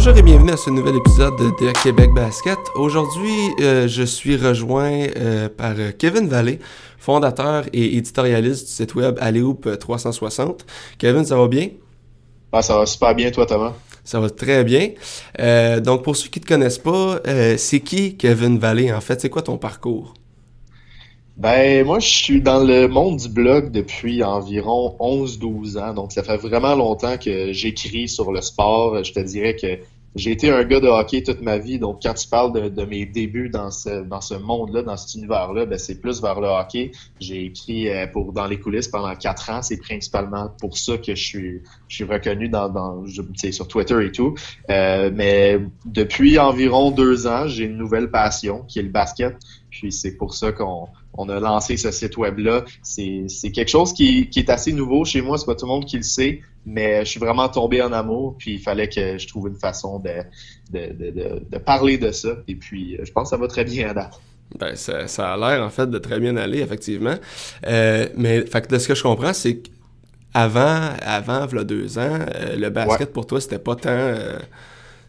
Bonjour et bienvenue à ce nouvel épisode de Québec Basket. Aujourd'hui, euh, je suis rejoint euh, par Kevin Vallée, fondateur et éditorialiste du site web Alléoup 360. Kevin, ça va bien? Ah, ça va super bien, toi, Thomas. Ça va très bien. Euh, donc, pour ceux qui ne te connaissent pas, c'est qui Kevin Vallée, en fait? C'est quoi ton parcours? Ben, moi, je suis dans le monde du blog depuis environ 11-12 ans. Donc, ça fait vraiment longtemps que j'écris sur le sport. Je te dirais que j'ai été un gars de hockey toute ma vie, donc quand tu parles de, mes débuts dans ce, dans ce monde-là, dans cet univers-là, ben c'est plus vers le hockey. J'ai écrit euh, pour dans les coulisses pendant quatre ans. C'est principalement pour ça que je suis, je suis reconnu dans, dans sur Twitter et tout. Euh, mais depuis environ deux ans, j'ai une nouvelle passion qui est le basket. Puis c'est pour ça qu'on on a lancé ce site web-là. C'est quelque chose qui, qui, est assez nouveau chez moi. C'est pas tout le monde qui le sait mais je suis vraiment tombé en amour, puis il fallait que je trouve une façon de, de, de, de parler de ça. Et puis, euh, je pense que ça va très bien à date. Ben, ça, ça a l'air, en fait, de très bien aller, effectivement. Euh, mais, fait de ce que je comprends, c'est qu'avant, avant, il y a deux ans, euh, le basket, pour toi, c'était pas tant...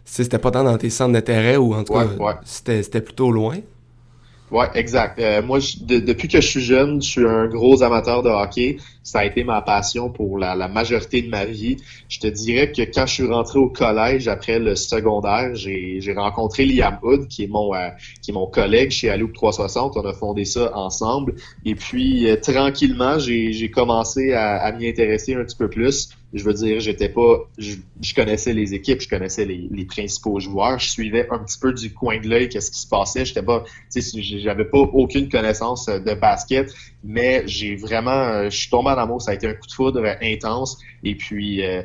c'était pas tant dans tes centres d'intérêt, ou en tout cas, c'était plutôt loin? Ouais, exact. Euh, moi, depuis que je suis jeune, je suis un gros amateur de hockey. Ça a été ma passion pour la, la, majorité de ma vie. Je te dirais que quand je suis rentré au collège après le secondaire, j'ai rencontré Liam Hood, qui est mon euh, qui est mon collègue chez Aloop 360. On a fondé ça ensemble. Et puis euh, tranquillement, j'ai commencé à, à m'y intéresser un petit peu plus je veux dire, j'étais pas, je, connaissais les équipes, je connaissais les, les, principaux joueurs, je suivais un petit peu du coin de l'œil qu'est-ce qui se passait. J'étais pas, j'avais pas aucune connaissance de basket, mais j'ai vraiment, euh, je suis tombé en amour. Ça a été un coup de foudre intense, et puis euh,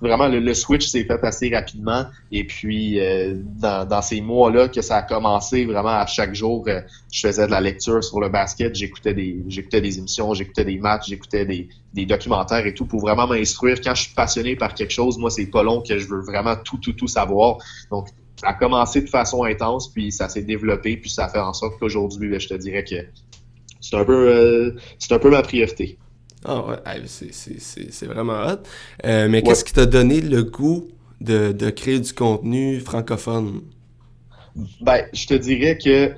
vraiment le, switch s'est fait assez rapidement. Et puis euh, dans, ces mois-là que ça a commencé, vraiment à chaque jour, euh, je faisais de la lecture sur le basket, j'écoutais des j'écoutais des émissions, j'écoutais des matchs, j'écoutais des, des documentaires et tout pour vraiment m'instruire. Quand je suis passionné par quelque chose, moi c'est pas long que je veux vraiment tout tout tout savoir. Donc ça a commencé de façon intense, puis ça s'est développé, puis ça fait en sorte qu'aujourd'hui, ben, je te dirais que c'est un peu euh, c'est un peu ma priorité. Ah ouais, c'est vraiment hot. Euh, mais qu'est-ce qui t'a donné le goût de, de, créer du contenu francophone? Ben, je te dirais que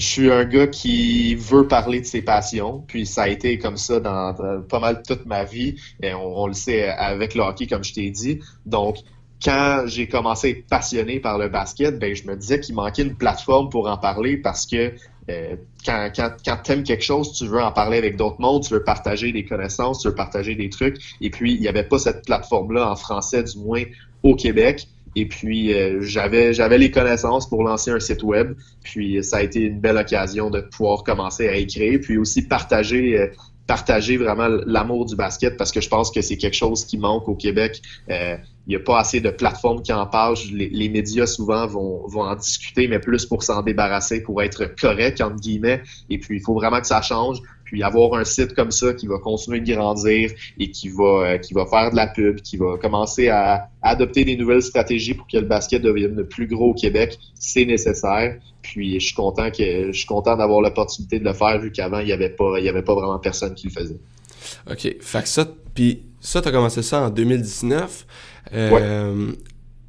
je suis un gars qui veut parler de ses passions, puis ça a été comme ça dans, pas mal toute ma vie, et on, le sait avec le hockey, comme je t'ai dit. Donc, quand j'ai commencé à être passionné par le basket, ben je me disais qu'il manquait une plateforme pour en parler parce que euh, quand, quand, quand tu aimes quelque chose, tu veux en parler avec d'autres mondes, tu veux partager des connaissances, tu veux partager des trucs. Et puis, il n'y avait pas cette plateforme-là en français, du moins au Québec. Et puis, euh, j'avais les connaissances pour lancer un site web. Puis, ça a été une belle occasion de pouvoir commencer à écrire, puis aussi partager euh, vraiment l'amour du basket parce que je pense que c'est quelque chose qui manque au Québec. N'y a pas assez de plateformes qui en parlent. Les, médias souvent vont, vont, en discuter, mais plus pour s'en débarrasser, pour être correct, entre guillemets. Et puis, il faut vraiment que ça change. Puis avoir un site comme ça qui va continuer de grandir et qui va, euh, qui va faire de la pub, qui va commencer à, adopter des nouvelles stratégies pour que le basket devienne plus gros au Québec, c'est nécessaire. Puis je suis content content d'avoir l'opportunité de le faire vu qu'avant il n'y avait pas il avait pas vraiment personne qui le faisait. OK, fait que ça puis ça tu as commencé ça en 2019. Euh,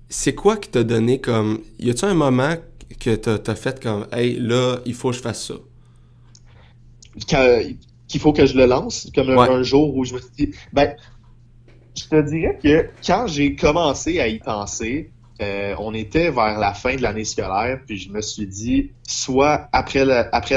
c'est quoi qui t'a donné comme y a-tu un moment que tu as, fait comme hey là, il faut que je fasse ça? Qu'il faut que je le lance, comme un, jour où je me suis dit, ben, je te dirais que quand j'ai commencé à y penser, euh, on était vers la fin de l'année scolaire, puis je me suis dit, soit après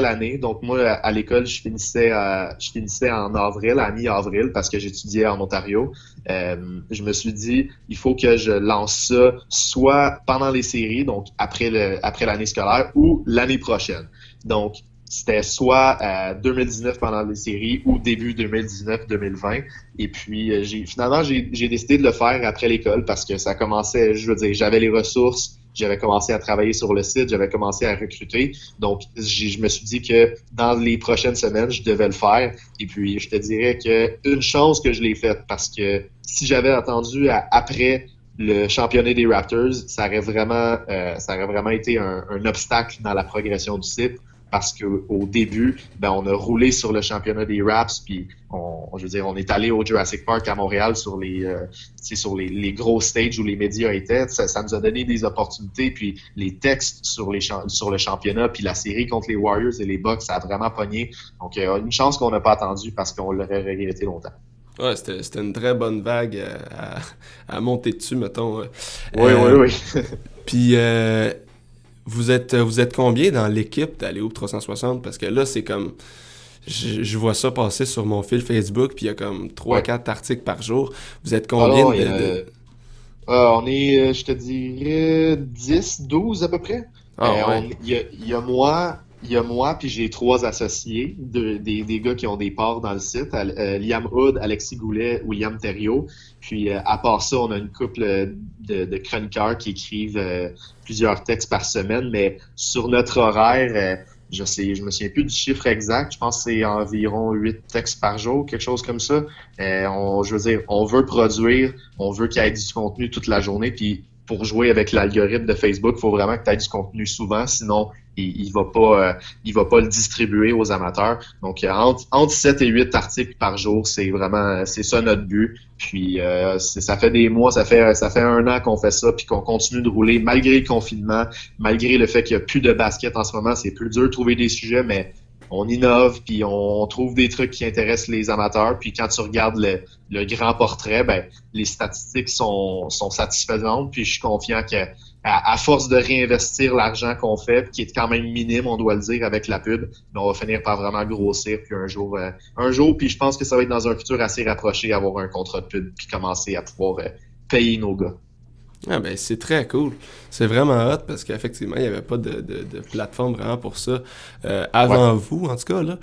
l'année, donc moi à l'école je finissais je finissais en avril, à mi-avril, parce que j'étudiais en Ontario. Euh, je me suis dit, il faut que je lance ça soit pendant les séries, donc après l'année scolaire, ou l'année prochaine. Donc c'était soit euh, 2019 pendant les séries ou début 2019-2020. Et puis, euh, finalement, j'ai décidé de le faire après l'école parce que ça commençait, je veux dire, j'avais les ressources, j'avais commencé à travailler sur le site, j'avais commencé à recruter. Donc, je me suis dit que dans les prochaines semaines, je devais le faire. Et puis, je te dirais que une chance que je l'ai faite parce que si j'avais attendu après le championnat des Raptors, ça aurait vraiment, euh, ça aurait vraiment été un, obstacle dans la progression du site parce qu'au début, ben, on a roulé sur le championnat des Raps, puis on, je veux dire, on est allé au Jurassic Park à Montréal sur les, euh, sur les, les, gros stages où les médias étaient. Ça, ça, nous a donné des opportunités, puis les textes sur, les sur le championnat, puis la série contre les Warriors et les Bucks, ça a vraiment pogné. Donc, euh, une chance qu'on n'a pas attendu parce qu'on l'aurait regretté longtemps. Ouais, c'était une très bonne vague à, à, monter dessus, mettons. Oui, oui, oui. puis, euh, vous êtes, vous êtes combien dans l'équipe d'Aléo 360? Parce que là, c'est comme. Je, vois ça passer sur mon fil Facebook, puis il y a comme 3-4 articles par jour. Vous êtes combien de, ah, on est, je te dirais, 10, 12 à peu près. Ah, il y, a, y, a moi, il y a moi, puis j'ai trois associés, de, des, des, gars qui ont des parts dans le site. Euh, Liam Hood, Alexis Goulet, William Thériault. Puis euh, à part ça, on a une couple de, de chroniqueurs qui écrivent euh, plusieurs textes par semaine. Mais sur notre horaire, je sais, je me souviens plus du chiffre exact. Je pense que c'est environ huit textes par jour, quelque chose comme ça. on, je veux dire, on veut produire, on veut qu'il y ait du contenu toute la journée. Puis pour jouer avec l'algorithme de Facebook, il faut vraiment que tu aies du contenu souvent, sinon il, va pas euh, il va pas le distribuer aux amateurs. Donc euh, entre, entre 7 et 8 articles par jour, c'est vraiment c'est ça notre but. Puis euh, ça fait des mois, ça fait ça fait un an qu'on fait ça puis qu'on continue de rouler malgré le confinement, malgré le fait qu'il y a plus de basket en ce moment, c'est plus dur de trouver des sujets mais on innove, puis on trouve des trucs qui intéressent les amateurs. Puis quand tu regardes le, grand portrait, ben, les statistiques sont, sont satisfaisantes. Puis je suis confiant que à, force de réinvestir l'argent qu'on fait, qui est quand même minime, on doit le dire, avec la pub, ben, on va finir par vraiment grossir. Puis un jour, euh, un jour, puis je pense que ça va être dans un futur assez rapproché, avoir un contrat de pub, puis commencer à pouvoir euh, payer nos gars. Ah ben c'est très cool. C'est vraiment hot parce qu'effectivement, il n'y avait pas de, de, plateforme vraiment pour ça euh, avant vous, en tout cas. Là.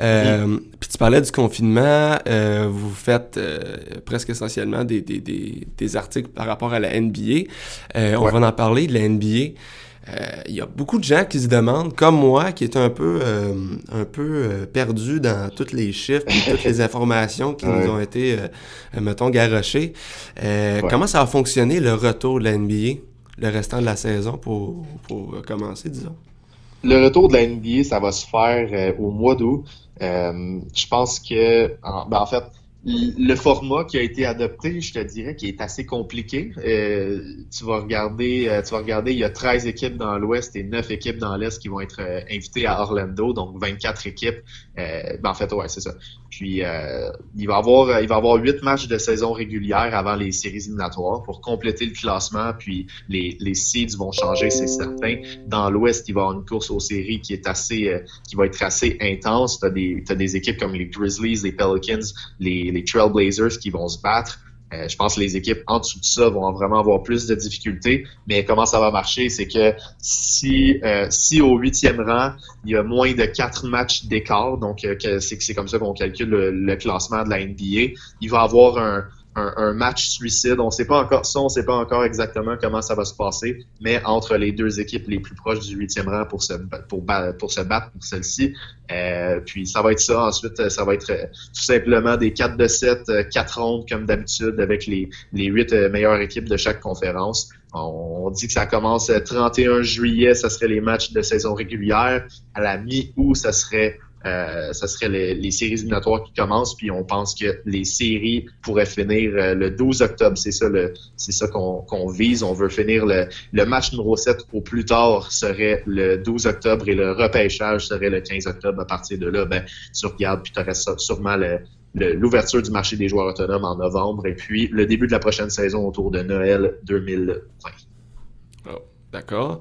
Euh, mm. Puis tu parlais du confinement, euh, vous faites presque essentiellement des, des, des, des, articles par rapport à la NBA. On va en parler de la NBA. Il euh, y a beaucoup de gens qui se demandent, comme moi, qui est un peu, euh, un peu euh, perdu dans tous les chiffres, toutes les informations qui nous ont été, mettons, garochées. Comment ça va fonctionner le retour de la NBA, le restant de la saison pour, pour commencer, disons? Le retour de la NBA, ça va se faire au mois d'août. je pense que, en, ben, en fait, le format qui a été adopté, je te dirais, qui est assez compliqué. Euh, tu vas regarder, euh, tu vas regarder, il y a 13 équipes dans l'Ouest et 9 équipes dans l'Est qui vont être euh, invitées à Orlando, donc 24 équipes. ben en fait, ouais, c'est ça. Puis il va avoir, il va avoir 8 matchs de saison régulière avant les séries éliminatoires pour compléter le classement. Puis les, les seeds vont changer, c'est certain. Dans l'Ouest, il va y avoir une course aux séries qui est assez, qui va être assez intense. T'as des, as des équipes comme les Grizzlies, les Pelicans, les Trailblazers qui vont se battre. Euh, je pense que les équipes en dessous de ça vont vraiment avoir plus de difficultés. Mais comment ça va marcher, c'est que si euh, si au huitième rang, il y a moins de quatre matchs d'écart, donc euh, c'est comme ça qu'on calcule le, classement de la NBA, il va avoir un, un, match suicide. On sait pas encore ça, on sait pas encore exactement comment ça va se passer, mais entre les deux équipes les plus proches du huitième rang pour se pour, pour se battre pour celle-ci. Euh, puis ça va être ça. Ensuite, ça va être euh, tout simplement des 4 de 7, 4 euh, rondes comme d'habitude avec les, les 8 meilleures équipes de chaque conférence. On dit que ça commence le 31 juillet, ça serait les matchs de saison régulière. À la mi-août, ça serait euh, ça serait les, séries éliminatoires qui commencent, puis on pense que les séries pourraient finir euh, le 12 octobre. C'est ça qu'on, vise. On veut finir le, match numéro 7 au plus tard serait le 12 octobre et le repêchage serait le 15 octobre. À partir de là, ben, tu regardes, puis tu aurais sûrement l'ouverture du marché des joueurs autonomes en novembre et puis le début de la prochaine saison autour de Noël 2020. Oh, d'accord.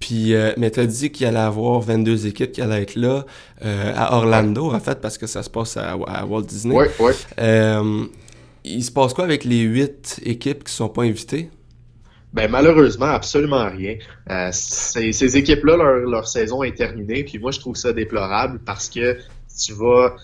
Puis, euh, mais tu as dit qu'il allait avoir 22 équipes qui allaient être là euh, à Orlando, en fait, parce que ça se passe à, Walt Disney. Oui, oui. Euh, il se passe quoi avec les 8 équipes qui ne sont pas invitées? Ben malheureusement, absolument rien. ces, ces équipes-là, leur, leur, saison est terminée, puis moi je trouve ça déplorable parce que tu vas,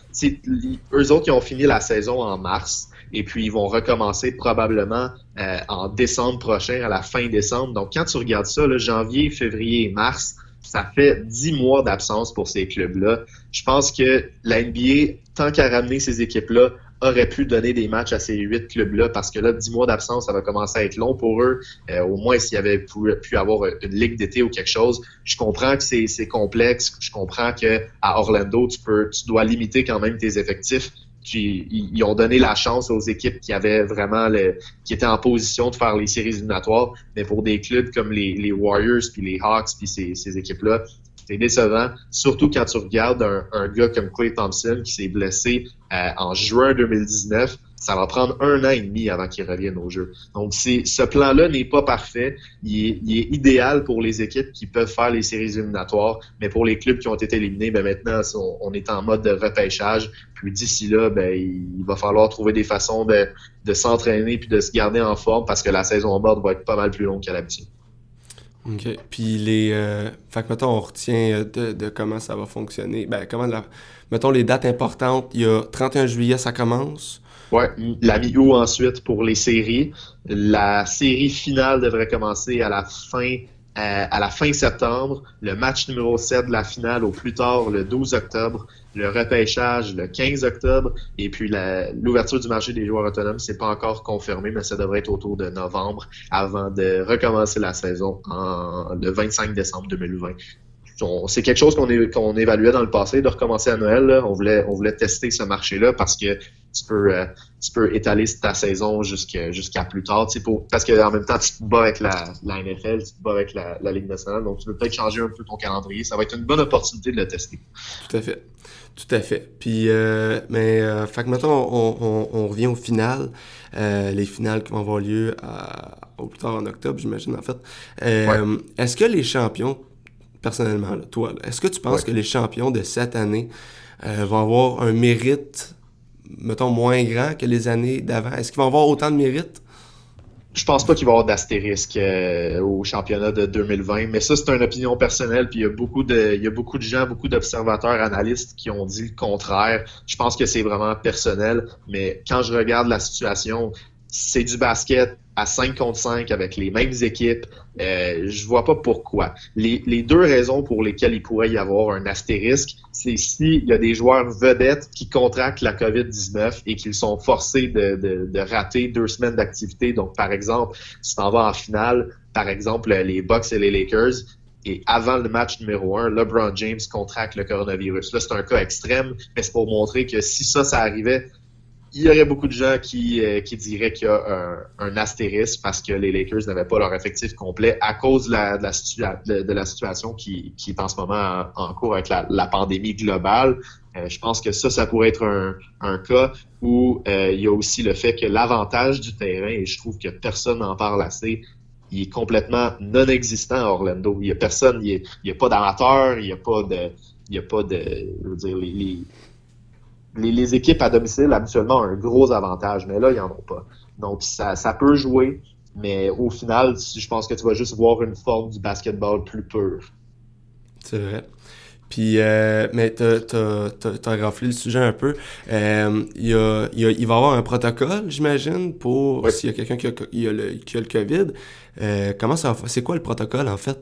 eux autres qui ont fini la saison en mars, et puis ils vont recommencer probablement euh, en décembre prochain, à la fin décembre. Donc quand tu regardes ça, là, janvier, février, mars, ça fait dix mois d'absence pour ces clubs-là. Je pense que la NBA, tant qu'à ramener ces équipes-là, aurait pu donner des matchs à ces huit clubs-là parce que là, dix mois d'absence, ça va commencer à être long pour eux. Euh, au moins, s'il y avait pu, avoir une ligue d'été ou quelque chose. Je comprends que c'est complexe. Je comprends que à Orlando, tu peux, tu dois limiter quand même tes effectifs. Ils ont donné la chance aux équipes qui avaient vraiment le, qui étaient en position de faire les séries éliminatoires, mais pour des clubs comme les, Warriors puis les Hawks puis ces, ces équipes-là, c'est décevant, surtout quand tu regardes un, un gars comme Clay Thompson qui s'est blessé euh, en juin 2019. Ça va prendre un an et demi avant qu'il revienne au jeu. Donc, ce plan-là n'est pas parfait. Il est, idéal pour les équipes qui peuvent faire les séries éliminatoires, mais pour les clubs qui ont été éliminés, ben maintenant, on, est en mode de repêchage. Puis d'ici là, ben, il va falloir trouver des façons de, de s'entraîner puis de se garder en forme parce que la saison en bord va être pas mal plus longue qu'à l'habitude. OK. Puis les. Euh, fait que mettons, on retient de, de, comment ça va fonctionner. Ben, comment. Mettons les dates importantes. Il y a 31 juillet, ça commence. Ouais, la mi-août ensuite pour les séries. La série finale devrait commencer à la fin euh, à la fin septembre, le match numéro 7 de la finale au plus tard le 12 octobre, le repêchage le 15 octobre, et puis l'ouverture du marché des joueurs autonomes, c'est pas encore confirmé, mais ça devrait être autour de novembre avant de recommencer la saison en, le 25 décembre 2020 c'est quelque chose qu'on évaluait dans le passé de recommencer à Noël. On voulait on voulait tester ce marché-là parce que tu peux euh, tu peux étaler ta saison jusqu'à plus tard. Pour, parce qu'en même temps, tu te bats avec la, la, NFL, tu te bats avec la, la Ligue nationale, donc tu peux peut-être changer un peu ton calendrier. Ça va être une bonne opportunité de le tester. Tout à fait. Tout à fait. Puis, euh, mais, euh, fait que maintenant, on, on, on, revient au final. Euh, les finales qui vont avoir lieu à, au plus tard en octobre, j'imagine, en fait. Est-ce que les champions personnellement, toi, est-ce que tu penses que les champions de cette année vont avoir un mérite, mettons, moins grand que les années d'avant? Est-ce qu'ils vont avoir autant de mérite? Je pense pas qu'il va y avoir d'astérisque euh, au championnat de 2020, mais ça, c'est une opinion personnelle, puis il y a beaucoup de, il y a beaucoup de gens, beaucoup d'observateurs, analystes qui ont dit le contraire. Je pense que c'est vraiment personnel, mais quand je regarde la situation, c'est du basket à 5 contre 5 avec les mêmes équipes. Euh, je vois pas pourquoi. Les, les, deux raisons pour lesquelles il pourrait y avoir un astérisque, c'est s'il y a des joueurs vedettes qui contractent la COVID-19 et qu'ils sont forcés de, de, de, rater deux semaines d'activité. Donc, par exemple, si t'en vas en finale, par exemple, les Bucks et les Lakers, et avant le match numéro 1, LeBron James contracte le coronavirus. Là, c'est un cas extrême, mais c'est pour montrer que si ça, ça arrivait, il y aurait beaucoup de gens qui, euh, diraient qu'il y a un, astérisque parce que les Lakers n'avaient pas leur effectif complet à cause de la, situation qui, est en ce moment en, cours avec la, pandémie globale. Euh, je pense que ça, ça pourrait être un, cas où euh, il y a aussi le fait que l'avantage du terrain, et je trouve que personne n'en parle assez, il est complètement non existant à Orlando. Il y a personne, il n'y a, pas d'amateurs, il n'y a pas de, il y a pas de, je veux dire, les, équipes à domicile habituellement ont un gros avantage, mais là, ils n'en ont pas. Donc, ça, ça peut jouer, mais au final, je pense que tu vas juste voir une forme du basketball plus pur. C'est vrai. Puis, euh, mais tu as, raflé le sujet un peu. Euh, il, y a, il, va y avoir un protocole, j'imagine, pour s'il y a quelqu'un qui, qui, a le, qui a le COVID. Euh, comment ça C'est quoi le protocole, en fait?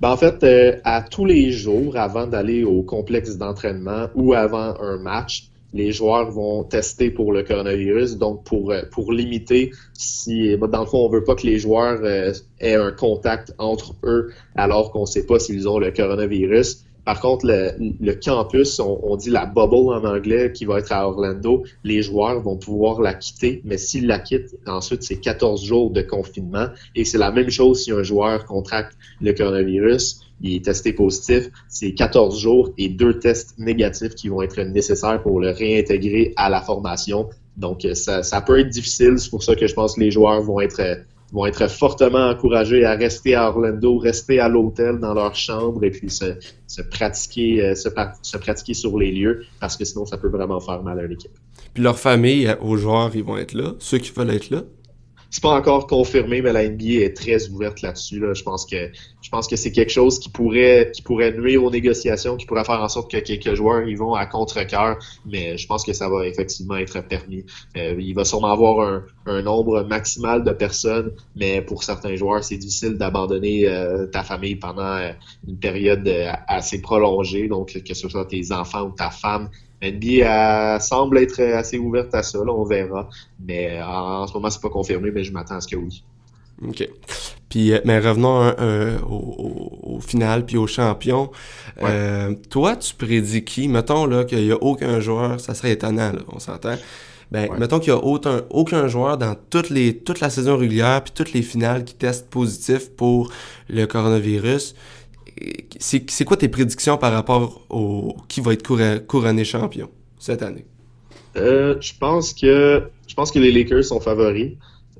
Ben, en fait, euh, à tous les jours, avant d'aller au complexe d'entraînement ou avant un match, les joueurs vont tester pour le coronavirus, donc pour, euh, pour limiter si, dans le fond, on veut pas que les joueurs euh, aient un contact entre eux alors qu'on sait pas s'ils ont le coronavirus. Par contre, le, campus, on, dit la bubble en anglais, qui va être à Orlando, les joueurs vont pouvoir la quitter, mais s'ils la quittent, ensuite, c'est 14 jours de confinement. Et c'est la même chose si un joueur contracte le coronavirus, il est testé positif, c'est 14 jours et deux tests négatifs qui vont être nécessaires pour le réintégrer à la formation. Donc, ça, ça peut être difficile. C'est pour ça que je pense que les joueurs vont être vont être fortement encouragés à rester à Orlando, rester à l'hôtel dans leur chambre et puis se, se pratiquer, euh, se, pratiquer sur les lieux parce que sinon ça peut vraiment faire mal à l'équipe. Puis leur famille, aux joueurs, ils vont être là, ceux qui veulent être là. C'est pas encore confirmé, mais la NBA est très ouverte là-dessus. Là. Je pense que je pense que c'est quelque chose qui pourrait qui pourrait nuire aux négociations, qui pourrait faire en sorte que quelques joueurs ils vont à contre-cœur, mais je pense que ça va effectivement être permis. Euh, il va sûrement avoir un, un, nombre maximal de personnes, mais pour certains joueurs, c'est difficile d'abandonner euh, ta famille pendant euh, une période assez prolongée, donc que ce soit tes enfants ou ta femme. NBA semble être assez ouverte à ça, là, on verra. Mais en, ce moment, c'est pas confirmé, mais je m'attends à ce que oui. OK. Puis, euh, mais revenons au, final, puis au champion. Euh, toi, tu prédis qui? Mettons là qu'il n'y a aucun joueur, ça serait étonnant, là, on s'entend. Ben, mettons qu'il n'y a aucun, aucun joueur dans toutes les, toute la saison régulière puis toutes les finales qui testent positif pour le coronavirus. C'est quoi tes prédictions par rapport au qui va être couronné champion cette année? Euh, je pense que je pense que les Lakers sont favoris.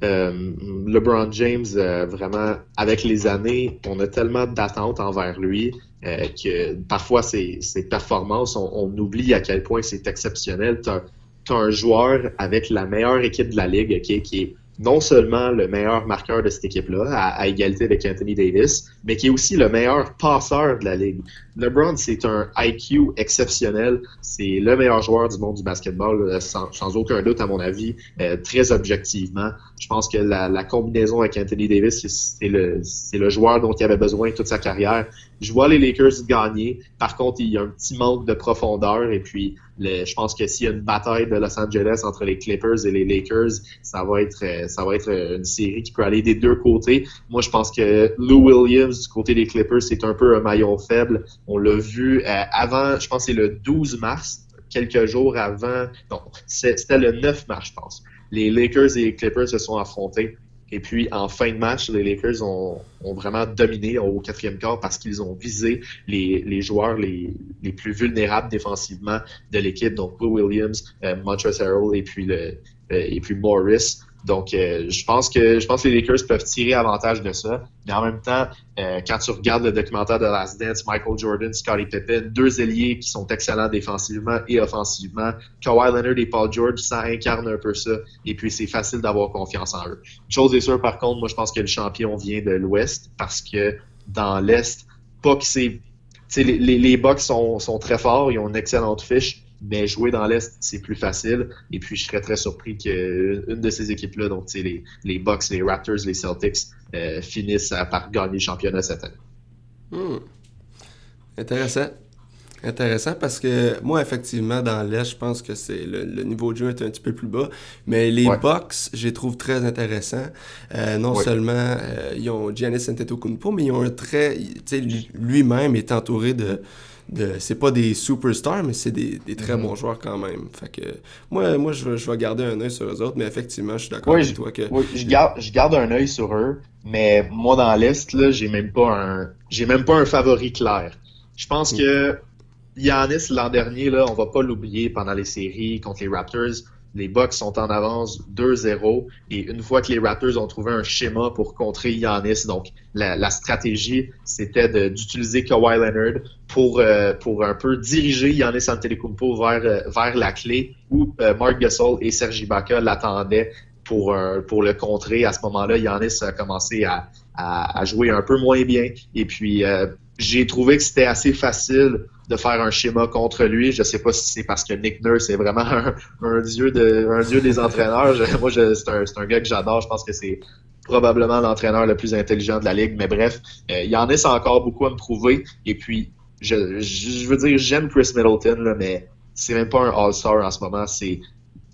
Euh, LeBron James, euh, vraiment, avec les années, on a tellement d'attentes envers lui que parfois ses performances, on, oublie à quel point c'est exceptionnel. Tu as, un joueur avec la meilleure équipe de la ligue qui est non seulement le meilleur marqueur de cette équipe-là, à, égalité avec Anthony Davis, mais qui est aussi le meilleur passeur de la ligue. LeBron, c'est un IQ exceptionnel. C'est le meilleur joueur du monde du basketball, sans, aucun doute, à mon avis, euh, très objectivement. Je pense que la, combinaison avec Anthony Davis, c'est le, joueur dont il avait besoin toute sa carrière. Je vois les Lakers gagner. Par contre, il y a un petit manque de profondeur. Et puis, je pense que s'il y a une bataille de Los Angeles entre les Clippers et les Lakers, ça va être, euh, ça va être euh, une série qui peut aller des deux côtés. Moi, je pense que Lou Williams du côté des Clippers, c'est un peu un maillon faible. On l'a vu euh, avant, je pense que c'est le 12 mars, quelques jours avant. Non, c'était le 9 mars, je pense. Les Lakers et les Clippers se sont affrontés. Et puis, en fin de match, les Lakers ont, vraiment dominé au quatrième quart parce qu'ils ont visé les, joueurs les, plus vulnérables défensivement de l'équipe, donc Will Williams, euh, Montrezl Harrell et puis, euh, et puis Morris. Donc, euh, je pense que je pense que les Lakers peuvent tirer avantage de ça. Mais en même temps, euh, quand tu regardes le documentaire de Last Dance, Michael Jordan, Scottie Pippen, deux ailiers qui sont excellents défensivement et offensivement, Kawhi Leonard et Paul George, ça incarne un peu ça. Et puis, c'est facile d'avoir confiance en eux. Chose est sûre, par contre, moi, je pense que le champion vient de l'Ouest parce que dans l'Est, pas que c'est... Les, les, les Bucks sont, sont très forts, ils ont une excellente fiche, mais jouer dans l'Est, c'est plus facile. Et puis, je serais très surpris qu'une de ces équipes-là, donc les, les Bucks, les Raptors, les Celtics, euh, finissent par gagner le championnat cette année. Hmm. Intéressant. Intéressant parce que moi, effectivement, dans l'Est, je pense que c'est le, niveau de jeu est un petit peu plus bas. Mais les Bucks, je les trouve très intéressants. Euh, non seulement euh, ils ont Giannis Antetokounmpo, mais ils ont un très... Lui-même est entouré de c'est pas des superstars, mais c'est des, très mhm. bons joueurs quand même. Fait que moi, moi je, vais garder un œil sur eux autres, mais effectivement, je suis d'accord avec toi que. Oui, je garde, je garde un œil sur eux, mais moi dans l'Est, là, j'ai même pas un. J'ai même pas un favori clair. Je pense mm. que Yanis l'an dernier, là, on va pas l'oublier pendant les séries contre les Raptors les Bucks sont en avance 2-0 et une fois que les Raptors ont trouvé un schéma pour contrer Giannis, donc la, stratégie c'était d'utiliser Kawhi Leonard pour euh, pour un peu diriger Giannis Antetokounmpo vers euh, vers la clé où euh, Mark Gasol et Sergi Ibaka l'attendaient pour pour le contrer. À ce moment-là, Giannis a commencé à, jouer un peu moins bien et puis j'ai trouvé que c'était assez facile de faire un schéma contre lui. Je sais pas si c'est parce que Nick Nurse est vraiment un, dieu de un dieu des entraîneurs. moi, c'est un, un, gars que j'adore. Je pense que c'est probablement l'entraîneur le plus intelligent de la ligue. Mais bref, euh, il en a encore beaucoup à me prouver. Et puis, je, veux dire, j'aime Chris Middleton, là, mais c'est même pas un All-Star en ce moment. C'est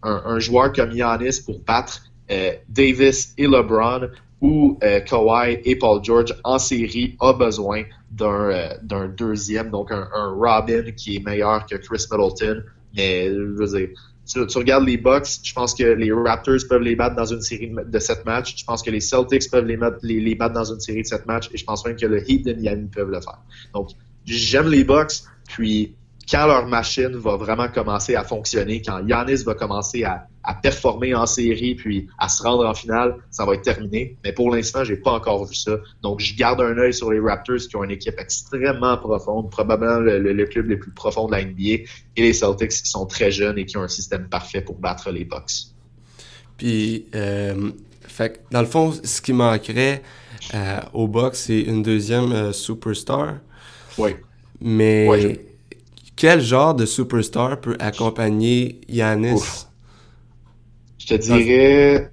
un, joueur comme Giannis pour battre euh, Davis et LeBron où euh, Kawhi et Paul George en série a besoin d'un euh, d'un deuxième, donc un, Robin qui est meilleur que Chris Middleton. Mais je veux dire, tu, regardes les Bucks, je pense que les Raptors peuvent les battre dans une série de sept matchs. Je pense que les Celtics peuvent les, les, les battre dans une série de sept matchs. Et je pense même que le Heat de peuvent le faire. Donc, j'aime les Bucks. Puis, quand leur machine va vraiment commencer à fonctionner, quand Yanis va commencer à, performer en série puis à se rendre en finale, ça va être terminé. Mais pour l'instant, j'ai pas encore vu ça. Donc, je garde un œil sur les Raptors qui ont une équipe extrêmement profonde, probablement le, club le plus profond de la NBA, et les Celtics qui sont très jeunes et qui ont un système parfait pour battre les Bucks. Puis, euh, fait dans le fond, ce qui manquerait euh, au box, c'est une deuxième euh, superstar. Oui. Mais je- quel genre de superstar peut accompagner Yanis? Ouf. Je te dirais.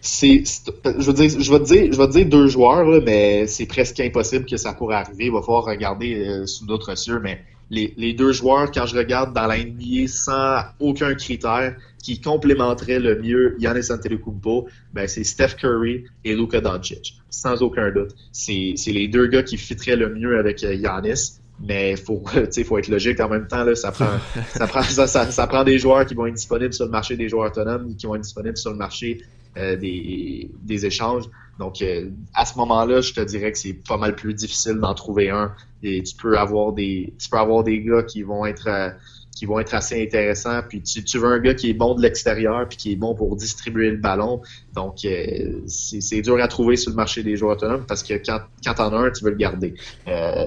C'est, c'est- je, veux dire, je, vais te dire, je vais te dire deux joueurs, là, mais c'est presque impossible que ça pourrait arriver. Il va falloir regarder euh, sous d'autres cieux. Mais les, les deux joueurs, quand je regarde dans la NBA sans aucun critère, qui complémenteraient le mieux Giannis Antetokounmpo, ben, c'est Steph Curry et Luka Doncic. Sans aucun doute. C'est, c'est les deux gars qui fitteraient le mieux avec euh, Giannis. Mais faut, tu sais, faut être logique en même temps. Là, ça prend, ça prend, ça, ça, ça prend des joueurs qui vont être disponibles sur le marché des joueurs autonomes, qui vont être disponibles sur le marché euh, des, des échanges. Donc, euh, à ce moment-là, je te dirais que c'est pas mal plus difficile d'en trouver un. Et tu peux avoir des, tu peux avoir des gars qui vont être, euh, qui vont être assez intéressants. Puis tu, tu veux un gars qui est bon de l'extérieur, puis qui est bon pour distribuer le ballon. Donc, euh, c'est dur à trouver sur le marché des joueurs autonomes parce que quand, quand t'en as un, tu veux le garder. Euh,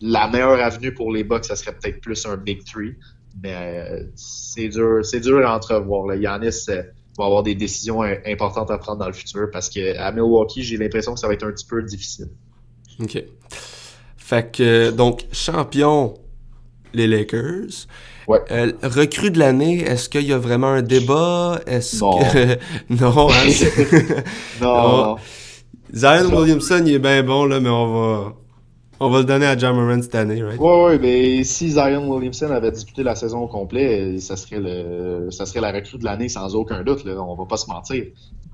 la meilleure avenue pour les Bucks, ça serait peut-être plus un Big Three. Mais euh, c'est dur, c'est dur à entrevoir. Là. Giannis euh, va avoir des décisions importantes à prendre dans le futur parce que à Milwaukee, j'ai l'impression que ça va être un petit peu difficile. OK. Fait que, donc, champion, les Lakers. Ouais. Euh, recrue de l'année, est-ce qu'il y a vraiment un débat? Est-ce Non. que... non, hein, Non, non. Zion. Williamson, il est bien bon, là, mais on va... On va le donner à John Moran cette année, right? Ouais, ouais, mais si Zion Williamson avait disputé la saison au complet, ça serait le, ça serait la recrue de l'année sans aucun doute. Là. On va pas se mentir.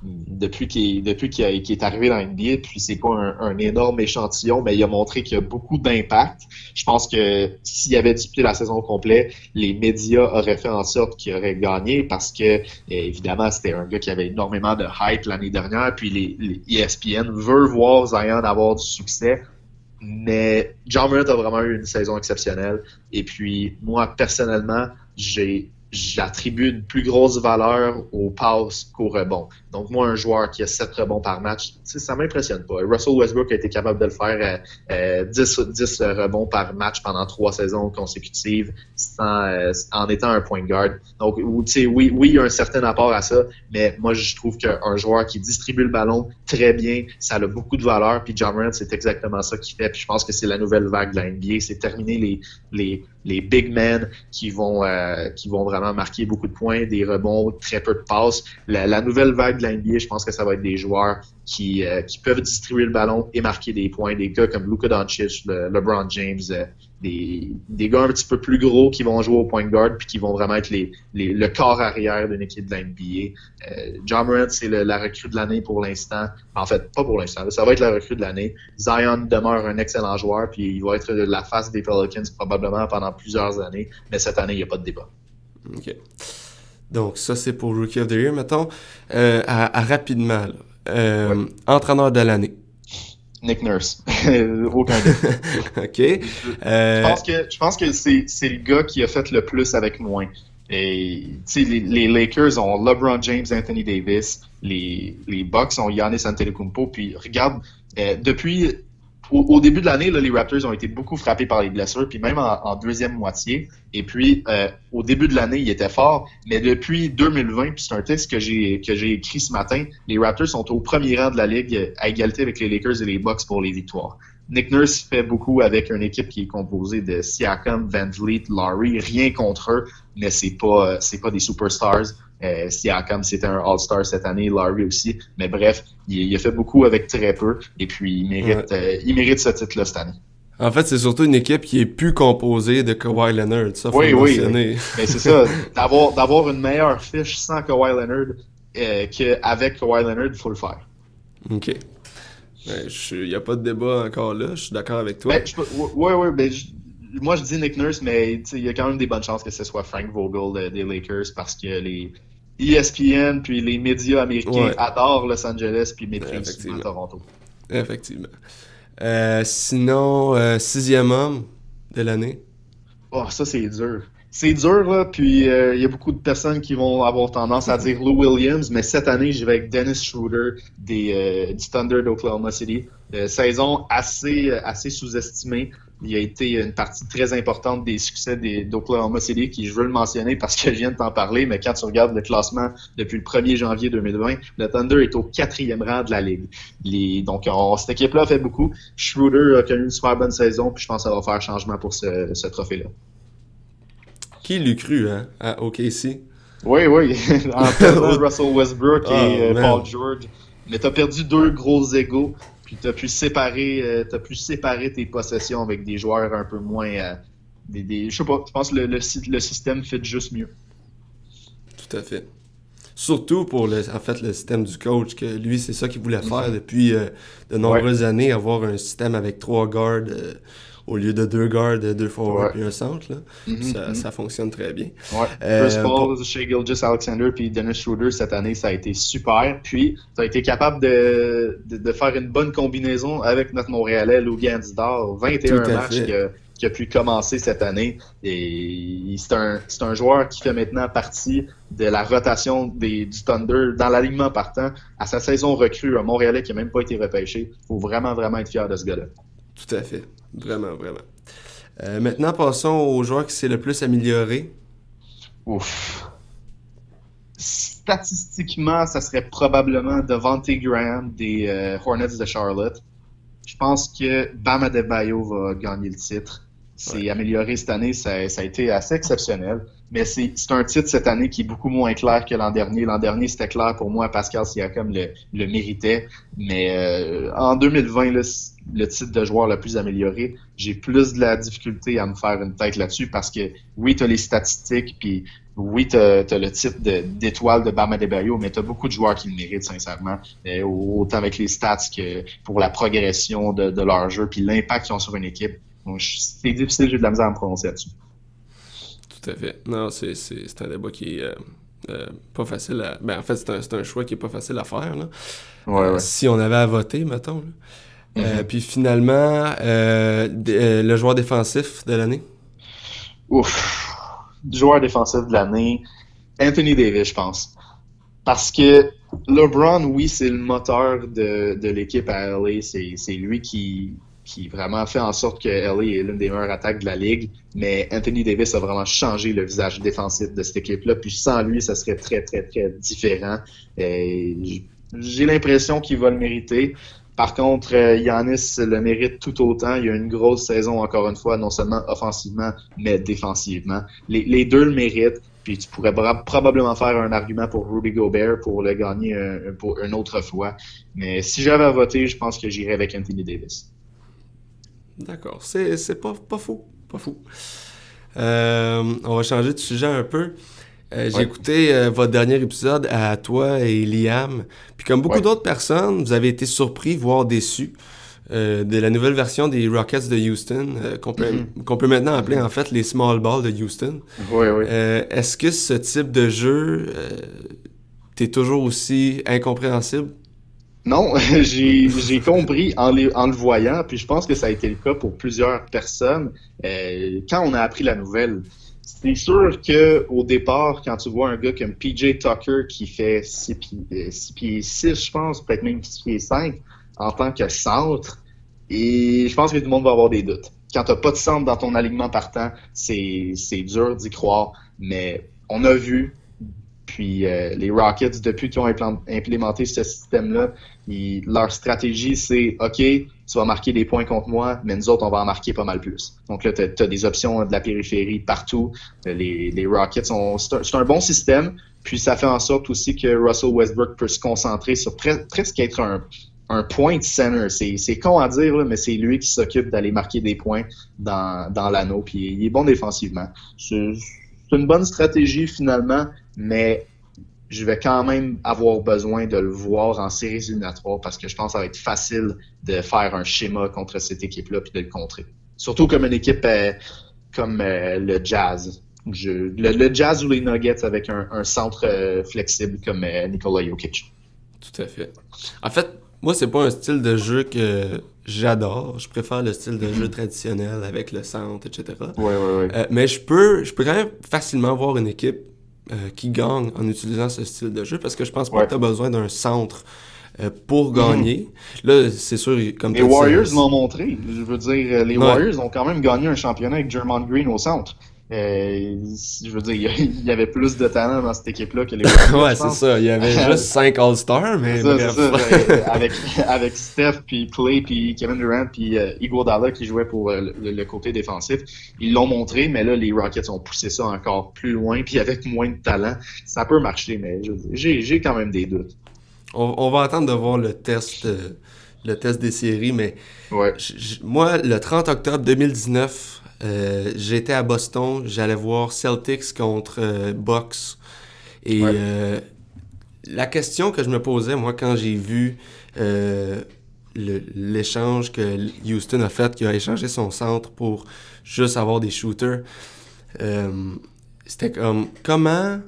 Depuis qu'il, est arrivé dans NBA, puis c'est pas un, énorme échantillon, mais il a montré qu'il y a beaucoup d'impact. Je pense que s'il avait disputé la saison au complet, les médias auraient fait en sorte qu'il aurait gagné parce que, euh, évidemment, c'était un gars qui avait énormément de hype l'année dernière, puis les, les E ESPN veut voir Zion avoir du succès. Mais John Morant a vraiment eu une saison exceptionnelle. Et puis, moi, personnellement, j'attribue une plus grosse valeur aux passes qu'aux rebonds. Donc, moi, un joueur qui a 7 rebonds par match, ça m'impressionne pas. Russell Westbrook a été capable de le faire euh, euh, 10, 10 rebonds par match pendant trois saisons consécutives sans, euh, en étant un point guard. Donc, oui, oui, il y a un certain apport à ça, mais moi, je trouve qu'un joueur qui distribue le ballon très bien, ça a beaucoup de valeur. Puis John c'est exactement ça qu'il fait. Puis je pense que c'est la nouvelle vague de la NBA. C'est terminer les, big men qui vont, euh, qui vont vraiment marquer beaucoup de points, des rebonds, très peu de passes. La nouvelle vague de la NBA, je pense que ça va être des joueurs qui, euh, qui peuvent distribuer le ballon et marquer des points. Des gars comme Luka Doncic, le, LeBron James, euh, des, gars un petit peu plus gros qui vont jouer au point guard puis qui vont vraiment être le corps arrière d'une équipe de la NBA. Euh, John Morant, c'est la recrue de l'année pour l'instant. En fait, pas pour l'instant, ça va être la recrue de l'année. Zion demeure un excellent joueur puis il va être la face des Pelicans probablement pendant plusieurs années, mais cette année, il n'y a pas de débat. OK. Donc, ça, c'est pour Rookie of the Year, mettons. Euh, à, à rapidement, là. Euh, Ouais. Entraîneur de l'année. Nick Nurse. Aucun doute. OK. Euh, Je pense que, je pense que c'est, le gars qui a fait le plus avec moins. Et, les, les Lakers ont LeBron James, Anthony Davis. Les, les Bucks ont Giannis Antetokounmpo. Puis, regarde, euh, depuis, au, début de l'année, les Raptors ont été beaucoup frappés par les blessures, puis même en, deuxième moitié. Et puis, euh, au début de l'année, ils étaient forts. Mais depuis 2020, puis c'est un texte que j'ai, que j'ai écrit ce matin, les Raptors sont au premier rang de la ligue à égalité avec les Lakers et les Bucks pour les victoires. Nick Nurse fait beaucoup avec une équipe qui est composée de Siakam, Van Vliet, Laurie, rien contre eux, mais c'est pas euh, c'est pas des superstars. Euh, Siakam c'était un All-Star cette année, Laurie aussi, mais bref, il, il a fait beaucoup avec très peu et puis il mérite euh, il mérite ce titre-là cette année. En fait, c'est surtout une équipe qui est plus composée de Kawhi Leonard. Ça, faut Oui, le oui. mentionner. Mais c'est ça, d'avoir d'avoir une meilleure fiche sans Kawhi Leonard euh, qu'avec Kawhi Leonard, il faut le faire. OK. Il n'y a pas de débat encore là. Je suis d'accord avec toi. Ben, peux- ouais, ouais, ben, je- moi je dis Nick Nurse, mais il y a quand même des bonnes chances que ce soit Frank Vogel de- des Lakers parce que les ESPN puis les médias américains Ouais. adorent Los Angeles puis souvent Toronto. Effectivement. Euh, sinon, euh, sixième homme de l'année. Oh, ça c'est dur. c'est dur, là, puis euh, il y a beaucoup de personnes qui vont avoir tendance à dire Lou Williams, mais cette année, je vais avec Dennis Schroeder des, du Thunder d'Oklahoma City. Saison assez, assez sous-estimée. Il a été une partie très importante des succès d'Oklahoma City, qui je veux le mentionner parce que je viens de t'en parler, mais quand tu regardes le classement depuis le 1er janvier 2020, le Thunder est au quatrième rang de la Ligue. Les, donc, on, cette équipe-là fait beaucoup. Schroeder a connu une super bonne saison, puis je pense que ça va faire changement pour ce, ce trophée-là. Qui l'eût cru, hein, à OKC? Oui, oui. en Russell Westbrook et oh, euh, Paul George. Mais t'as perdu deux gros égaux, puis t'as pu séparer, euh, as pu séparer tes possessions avec des joueurs un peu moins, euh, des, des, je sais pas. Je pense que le, le, le système fait juste mieux? Tout à fait. Surtout pour le, en fait, le système du coach, que lui, c'est ça qu'il voulait faire depuis de nombreuses années, avoir un système avec trois gardes au lieu de deux gardes, deux forwards et un centre. Là. Mhm, ça, ça, fonctionne très bien. Ouais. Euh, Chris Paul, Gilgis Alexander puis Dennis Schroeder cette année, ça a été super. Puis, tu as été capable de, de, de, faire une bonne combinaison avec notre Montréalais, Lou Gandidor. 21 matchs que, qui a pu commencer cette année. Et c'est un, un, joueur qui fait maintenant partie de la rotation des, du Thunder dans l'alignement partant. À sa saison recrue, un Montréalais qui n'a même pas été repêché. Il faut vraiment, vraiment être fier de ce gars-là. Tout à fait. Vraiment, vraiment. Euh, maintenant, passons au joueur qui s'est le plus amélioré. Ouf. Statistiquement, ça serait probablement Devante Graham des euh, Hornets de Charlotte. Je pense que Bam Adebayo va gagner le titre. C'est amélioré cette année, ça, ça, a été assez exceptionnel. Mais c'est un titre cette année qui est beaucoup moins clair que l'an dernier. L'an dernier, c'était clair pour moi, Pascal Siakam le, le méritait. Mais euh, en 2020, le, le titre de joueur le plus amélioré, j'ai plus de la difficulté à me faire une tête là-dessus parce que oui, tu as les statistiques, puis oui, tu as, le titre d'étoile de, de Bama Bayo, mais tu as beaucoup de joueurs qui le méritent, sincèrement. Euh, autant avec les stats que pour la progression de, de leur jeu, puis l'impact qu'ils ont sur une équipe c'est difficile, j'ai de la misère à me prononcer là-dessus. Tout à fait. Non, c'est un débat qui est euh, euh, pas facile à. Ben, en fait, c'est un, un, choix qui est pas facile à faire. Là. Euh, si on avait à voter, mettons. Mm-hmm. puis finalement, le joueur défensif de l'année? Ouf. Joueur défensif de l'année, Anthony Davis, je pense. Parce que LeBron, oui, c'est le moteur de, de l'équipe à LA. C'est lui qui, qui vraiment fait en sorte que LA est l'une des meilleures attaques de la ligue. Mais Anthony Davis a vraiment changé le visage défensif de cette équipe-là. Puis sans lui, ça serait très, très, très différent. J'ai l'impression qu'il va le mériter. Par contre, Yanis le mérite tout autant. Il a une grosse saison, encore une fois, non seulement offensivement, mais défensivement. Les, deux le méritent. Puis tu pourrais probablement faire un argument pour Ruby Gobert pour le gagner pour une autre fois. Mais si j'avais à voter, je pense que j'irais avec Anthony Davis. D'accord. C'est pas, pas fou. Pas fou. Euh, on va changer de sujet un peu. Euh, j'ai écouté euh, votre dernier épisode à toi et Liam. Puis comme beaucoup d'autres personnes, vous avez été surpris, voire déçus de la nouvelle version des Rockets de Houston, qu'on peut, mm-hmm. peut, maintenant appeler en fait les small balls de Houston. Oui, oui. Est-ce que ce type de jeu, t'es toujours aussi incompréhensible non, j'ai compris en, le voyant, puis je pense que ça a été le cas pour plusieurs personnes. Euh, quand on a appris la nouvelle, c'est sûr que au départ, quand tu vois un gars comme PJ Tucker qui fait 6 pieds, 6 pieds 6, je pense, peut-être même 6 pieds 5, en tant que centre, et je pense que tout le monde va avoir des doutes. Quand tu n'as pas de centre dans ton alignement partant, c'est dur d'y croire, mais on a vu puis euh, les Rockets, depuis qu'ils ont implémenté ce système-là, leur stratégie, c'est OK, tu vas marquer des points contre moi, mais nous autres, on va en marquer pas mal plus. Donc là, tu as, des options de la périphérie partout. Euh, les, Rockets, c'est un, bon système. Puis ça fait en sorte aussi que Russell Westbrook peut se concentrer sur presque être un, un point center. C'est con à dire, mais c'est lui qui s'occupe d'aller marquer des points dans, dans l'anneau. Puis il est bon défensivement. C'est une bonne stratégie finalement mais je vais quand même avoir besoin de le voir en séries éliminatoires parce que je pense que ça va être facile de faire un schéma contre cette équipe-là puis de le contrer. Surtout comme une équipe euh, comme euh, le Jazz. le, Jazz ou les Nuggets avec un, centre euh, flexible comme Nikola Jokic. Tout à fait. En fait, moi, c'est pas un style de jeu que j'adore. Je préfère le style de jeu traditionnel avec le centre, etc. Ouais, ouais, ouais. Mais je peux, je peux quand même facilement voir une équipe euh, qui gagne en utilisant ce style de jeu parce que je pense pas que tu as besoin d'un centre euh, pour gagner. Là, c'est sûr, comme Les Warriors l'ont montré. Je veux dire, les Warriors ont quand même gagné un championnat avec Germont Green au centre. Euh, je veux dire, il y avait plus de talent dans cette équipe-là que les Warriors. ouais, c'est ça. Il y avait juste 5 All-Stars, mais ça, Ça. avec, avec Steph, puis Clay, puis Kevin Durant, puis euh, Iguodala qui jouait pour euh, le, côté défensif. Ils l'ont montré, mais là, les Rockets ont poussé ça encore plus loin, puis avec moins de talent. Ça peut marcher, mais j'ai quand même des doutes. On, va attendre de voir le test, le test des séries, mais ouais. moi, le 30 octobre 2019, euh, j'étais à Boston, j'allais voir Celtics contre euh, Bucks. Et euh, la question que je me posais, moi, quand j'ai vu l'échange que Houston a fait, qui a échangé son centre pour juste avoir des shooters, c'était comme comment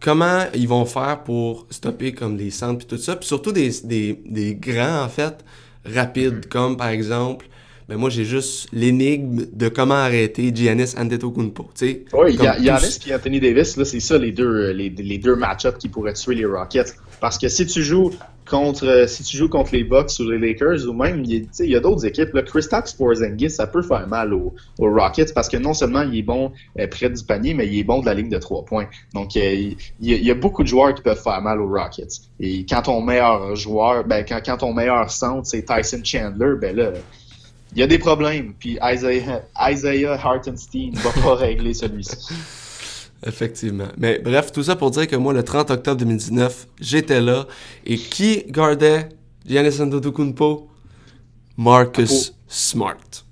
comment ils vont faire pour stopper comme les centres et tout ça, puis surtout des, des, des, grands en fait rapides, mm-hmm. comme par exemple mais moi, j'ai juste l'énigme de comment arrêter Giannis Antetokounmpo. Oui, Giannis et Anthony Davis, c'est ça les deux, les, les deux match-ups qui pourraient tuer les Rockets. Parce que si tu joues contre euh, si tu joues contre les Bucks ou les Lakers ou même il y a d'autres équipes là Kristaps Porzingis ça peut faire mal aux, Rockets parce que non seulement il est bon euh, près du panier mais il est bon de la ligne de trois points donc euh, il, y a, beaucoup de joueurs qui peuvent faire mal aux Rockets et quand ton meilleur joueur ben quand, quand ton meilleur centre c'est Tyson Chandler ben là il y a des problèmes, puis Isaiah, Isaiah Hartenstein va pas régler celui-ci. Effectivement. Mais bref, tout ça pour dire que moi, le 30 octobre 2019, j'étais là. Et qui gardait Giannis Antetokounmpo? Marcus oh. Smart.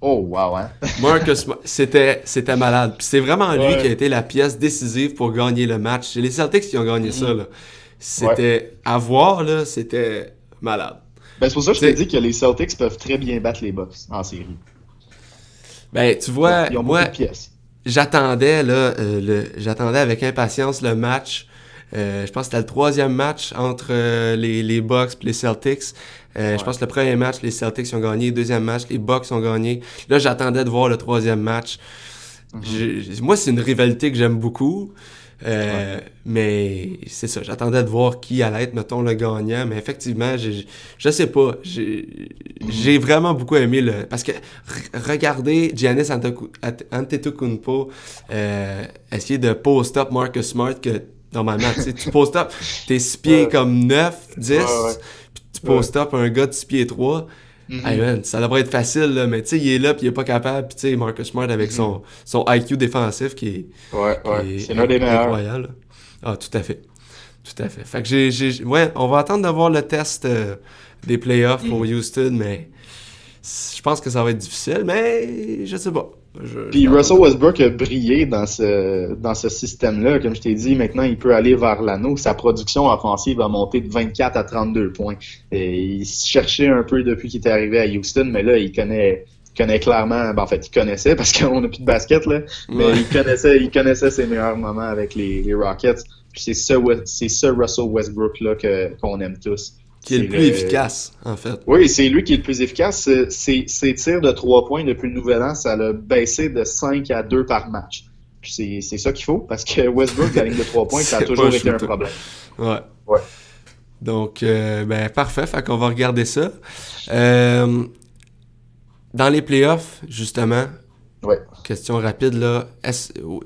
Oh, wow, hein? Marcus Smart. C'était, c'était malade. Puis c'est vraiment lui qui a été la pièce décisive pour gagner le match. C'est les Celtics qui ont gagné ça, mm-hmm. là. C'était, à voir, là, c'était malade. Ben, c'est pour ça que je te dis que les Celtics peuvent très bien battre les Bucks en série. Ben, tu vois, Ils ont moi, j'attendais là, euh, le, j'attendais avec impatience le match. Euh, je pense que c'était le troisième match entre euh, les, les Bucks et les Celtics. Je pense que le premier match, les Celtics ont gagné. Le deuxième match, les Bucks ont gagné. Là, j'attendais de voir le troisième match. Mm-hmm. moi, c'est une rivalité que j'aime beaucoup. Euh, mais c'est ça, j'attendais de voir qui allait être, mettons, le gagnant. Mais effectivement, je sais pas. J'ai vraiment beaucoup aimé le. Parce que regardez Giannis Antetokounmpo euh, essayer de post-up Marcus Smart que normalement, tu post-up, t'es 6 pieds comme 9, 10, puis tu post-up un gars de 6 pieds 3. Mm-hmm. ça devrait être facile, là, mais tu sais, il est là puis il est pas capable. Puis tu sais, Marcus Smart avec mm-hmm. son, son IQ défensif qui est, ouais, ouais. c'est l'un des meilleurs. Incroyable. Ah, tout à fait. Tout à fait. Fait que j'ai, ouais, on va attendre d'avoir le test euh, des playoffs pour mm. Houston, mais je pense que ça va être difficile, mais je sais pas. Puis Russell Westbrook a brillé dans ce, dans ce système-là. Comme je t'ai dit, maintenant, il peut aller vers l'anneau. Sa production offensive va monter de 24 à 32 points. Et il cherchait un peu depuis qu'il était arrivé à Houston, mais là, il connaît, connaît clairement, ben, en fait, il connaissait parce qu'on n'a plus de basket, là, mais il connaissait, il connaissait ses meilleurs moments avec les, les Rockets. Puis c'est ce, c'est ce Russell Westbrook-là qu'on aime tous. Qui est, le plus efficace, en fait. Oui, c'est lui qui est le plus efficace. Ses tirs de trois points depuis le nouvel an, ça a baissé de 5 à 2 par match. Puis c'est ça qu'il faut, parce que Westbrook, la ligne de trois points, ça a toujours été un problème. Ouais. Ouais. Donc, euh, ben, parfait. Fait qu'on va regarder ça. Euh, dans les playoffs, justement, ouais. question rapide, là.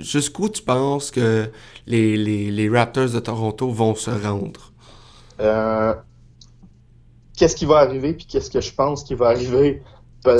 Jusqu'où tu penses que les, les, les Raptors de Toronto vont se rendre? Euh, qu'est-ce qui va arriver, puis qu'est-ce que je pense qui va arriver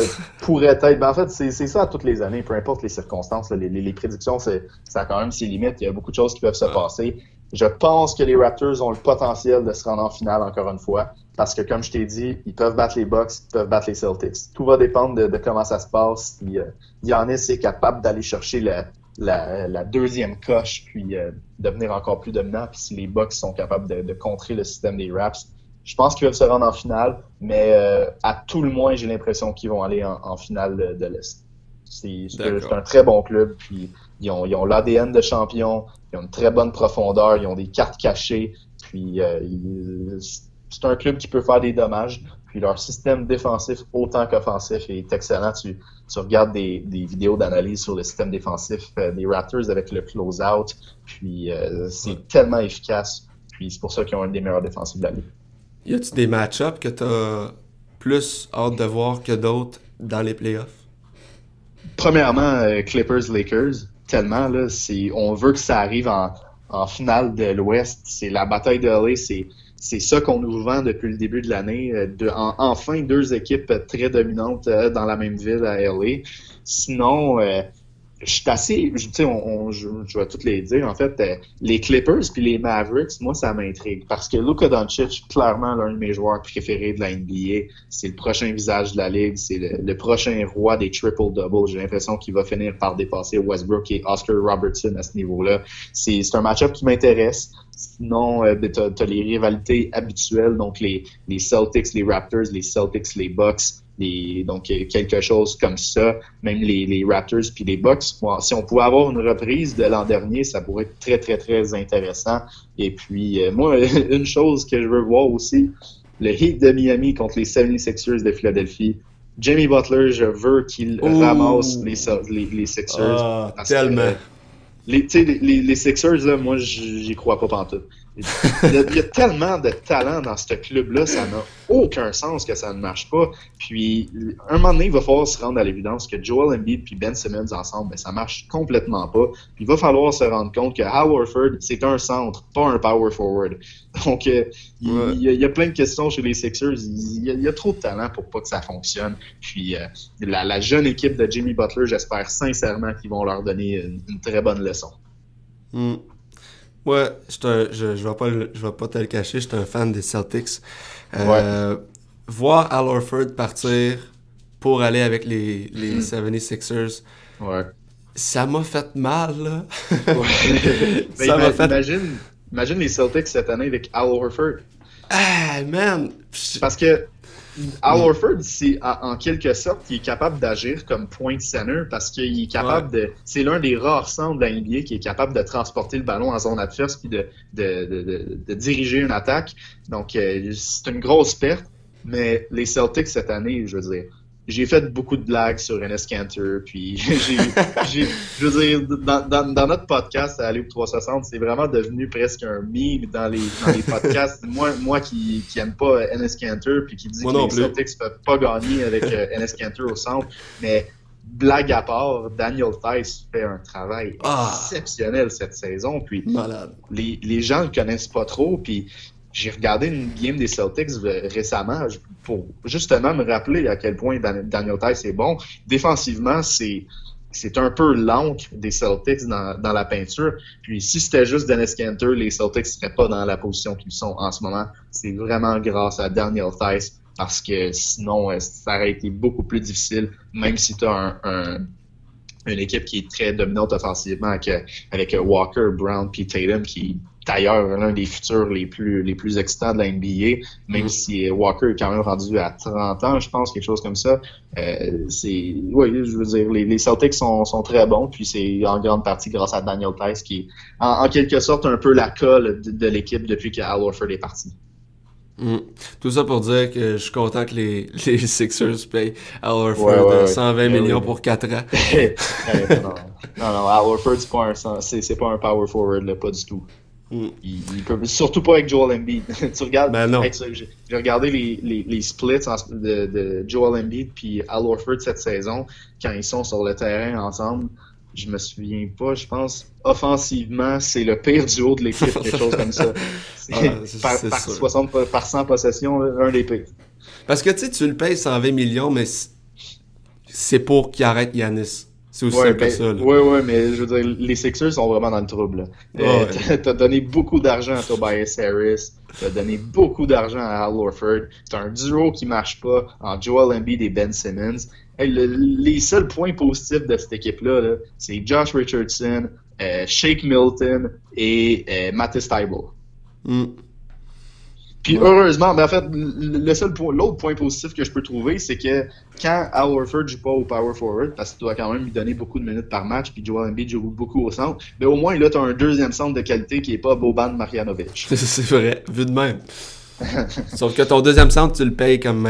pourrait être. Ben, en fait, c'est ça à toutes les années, peu importe les circonstances. les, les, prédictions, ça a quand même ses limites. Il y a beaucoup de choses qui peuvent se passer. Je pense que les Raptors ont le potentiel de se rendre en finale encore une fois. Parce que, comme je t'ai dit, ils peuvent battre les Bucks, ils peuvent battre les Celtics. Tout va dépendre de, comment ça se passe. Si euh, Giannis est capable d'aller chercher la, la, deuxième coche, puis euh, devenir encore plus dominant. Puis si les Bucks sont capables de, de contrer le système des Raps, je pense qu'ils peuvent se rendre en finale, mais euh, à tout le moins, j'ai l'impression qu'ils vont aller en, finale de, l'Est. C'est un très bon club, puis ils ont, ont l'ADN de champion, ils ont une très bonne profondeur, ils ont des cartes cachées, puis euh, c'est un club qui peut faire des dommages. Puis leur système défensif, autant qu'offensif, est excellent. Tu, tu regardes des, des vidéos d'analyse sur le système défensif euh, des Raptors avec le close-out. Puis euh, c'est tellement efficace. Puis c'est pour ça qu'ils ont un des meilleurs défensifs de la ligue. Y a-tu des match-ups que tu as plus hâte de voir que d'autres dans les playoffs? Premièrement, euh, Clippers-Lakers. Tellement, là, on veut que ça arrive en, en finale de l'Ouest. C'est la bataille de LA, c'est ça qu'on nous vend depuis le début de l'année. Euh, de, enfin, deux équipes très dominantes euh, dans la même ville à LA. Sinon, je suis assez, tu sais, on, je, vais toutes les dire. En fait, euh, les Clippers puis les Mavericks, moi, ça m'intrigue parce que Luka Doncic, clairement l'un de mes joueurs préférés de la NBA, c'est le prochain visage de la ligue, c'est le, prochain roi des triple doubles. J'ai l'impression qu'il va finir par dépasser Westbrook et Oscar Robertson à ce niveau-là. C'est un match-up qui m'intéresse. Sinon, euh, ben, tu as, les rivalités habituelles, donc les, les Celtics, les Raptors, les Celtics, les Bucks donc quelque chose comme ça, même les, Raptors puis les Bucks. si on pouvait avoir une reprise de l'an dernier, ça pourrait être très très très intéressant. Et puis euh, moi, une chose que je veux voir aussi, le Heat de Miami contre les 76ers de Philadelphie. Jamie Butler, je veux qu'il ramasse les, les, Sixers. Ah, tellement. les, les, les, Sixers, là, moi, j'y crois pas pantoute. Il y, a, tellement de talent dans ce club-là, ça n'a aucun sens que ça ne marche pas. Puis, un moment donné, il va falloir se rendre à l'évidence que Joel Embiid et Ben Simmons ensemble, ben, ça marche complètement pas. Puis, il va falloir se rendre compte que Hal Warford, c'est un centre, pas un power forward. Donc, euh, il, y a, plein de questions chez les Sixers. Il, y a, trop de talent pour pas que ça fonctionne. Puis, euh, la, jeune équipe de Jimmy Butler, j'espère sincèrement qu'ils vont leur donner une, très bonne leçon. Hmm. Ouais, je, je, vais pas, je vais pas te le cacher, j'étais un fan des Celtics. Euh, voir Al Orford partir pour aller avec les, les 76ers, ouais. ça m'a fait mal, là. ça fait... imagine, imagine les Celtics cette année avec Al Orford. Ah, man! Parce que Horford, c'est en quelque sorte, il est capable d'agir comme point center parce qu'il est capable de. C'est l'un des rares centres de la NBA qui est capable de transporter le ballon en zone adverse puis de, de, de, de diriger une attaque. Donc, euh, c'est une grosse perte. Mais les Celtics cette année, je veux dire, j'ai fait beaucoup de blagues sur Enes Cantor, puis j'ai, je veux dire, dans, dans, dans, notre podcast à Loop 360, c'est vraiment devenu presque un meme dans les, dans les podcasts. moi, moi qui, qui aime pas Enes Cantor, puis qui dit que les Celtics peuvent pas gagner avec euh, Enes Cantor au centre, mais blague à part, Daniel Tice fait un travail ah. exceptionnel cette saison, puis les, les gens le connaissent pas trop, puis j'ai regardé une game des Celtics récemment pour justement me rappeler à quel point Daniel Tice est bon. Défensivement, c'est c'est un peu l'encre des Celtics dans, dans, la peinture. Puis si c'était juste Dennis Cantor, les Celtics seraient pas dans la position qu'ils sont en ce moment. C'est vraiment grâce à Daniel Tice parce que sinon, euh, ça aurait été beaucoup plus difficile, même si tu as un, une équipe qui est très dominante offensivement avec, avec Walker, Brown, puis Tatum qui d'ailleurs l'un des futurs les plus les plus excitants de la NBA, même mm. si Walker est quand même rendu à 30 ans, je pense, quelque chose comme ça. Euh, c'est oui, je veux dire, les, Celtics sont, sont, très bons, puis c'est en grande partie grâce à Daniel Tice qui est en, quelque sorte un peu la colle de, l'équipe depuis que Al Warford est parti. Mm. Tout ça pour dire que je suis content que les, les Sixers payent Al Horford 120 millions pour 4 ans. non, non, non, Al Horford, c'est pas, un power forward, là, pas du tout. Mm. Il, peut, surtout pas avec Joel Embiid. tu regardes, ben j'ai regardé les, les, les splits de, de, Joel Embiid puis Al Horford cette saison quand ils sont sur le terrain ensemble. Je me souviens pas, je pense offensivement, c'est le pire duo de l'équipe, quelque chose comme ça. Ah, par, par 60 par 100 possessions, un des pires. Parce que tu sais, tu le payes 120 millions, mais c'est pour qu'il arrête Yanis. C'est aussi ouais, que ben, ça. Oui, oui, mais je veux dire, les Sixers sont vraiment dans le trouble. Euh, t'as donné beaucoup d'argent à Tobias Harris, t'as donné beaucoup d'argent à Al Horford, t'as un duo qui marche pas en Joel Embiid et Ben Simmons. les seuls points positifs de cette équipe-là, c'est Josh Richardson, euh, Shake Milton et euh, Mattis mm. Puis heureusement, mais en fait, le seul point, l'autre point positif que je peux trouver, c'est que quand Al Horford joue pas au power forward, parce que tu dois quand même lui donner beaucoup de minutes par match, puis Joel Embiid joue beaucoup au centre, mais au moins là, tu as un deuxième centre de qualité qui est pas Boban Marjanovic. c'est vrai, vu de même. Sauf que ton deuxième centre, tu le payes comme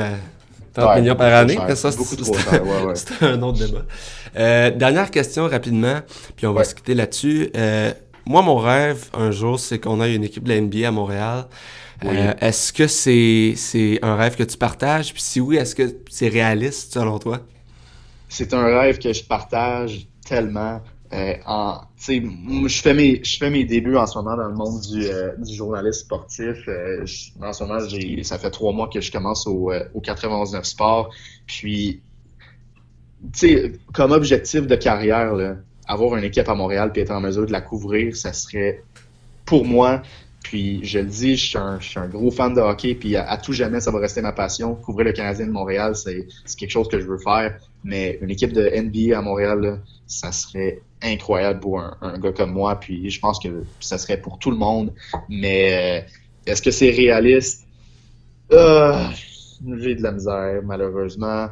30 millions par année. Ça, beaucoup trop cher. Ouais, c'est un autre débat. Euh, dernière question rapidement, puis on va se quitter là-dessus. Euh, moi, mon rêve un jour, c'est qu'on ait une équipe de la NBA à Montréal. Euh, est-ce que c'est c'est un rêve que tu partages? Puis si oui, est-ce que c'est réaliste selon toi? C'est un rêve que je partage tellement. en, je fais mes je fais mes débuts en ce moment dans le monde du, du journaliste sportif. en ce moment, ça fait trois mois que je commence au, au 91 Sport. Puis comme objectif de carrière, là, avoir une équipe à Montréal et être en mesure de la couvrir, ça serait pour moi. Puis je le dis, je suis un, gros fan de hockey, puis à, tout jamais, ça va rester ma passion. Couvrir le Canadien de Montréal, c'est quelque chose que je veux faire. Mais une équipe de NBA à Montréal, ça serait incroyable pour un, un, gars comme moi. Puis je pense que ça serait pour tout le monde. Mais euh, est-ce que c'est réaliste? Euh, J'ai de la misère, malheureusement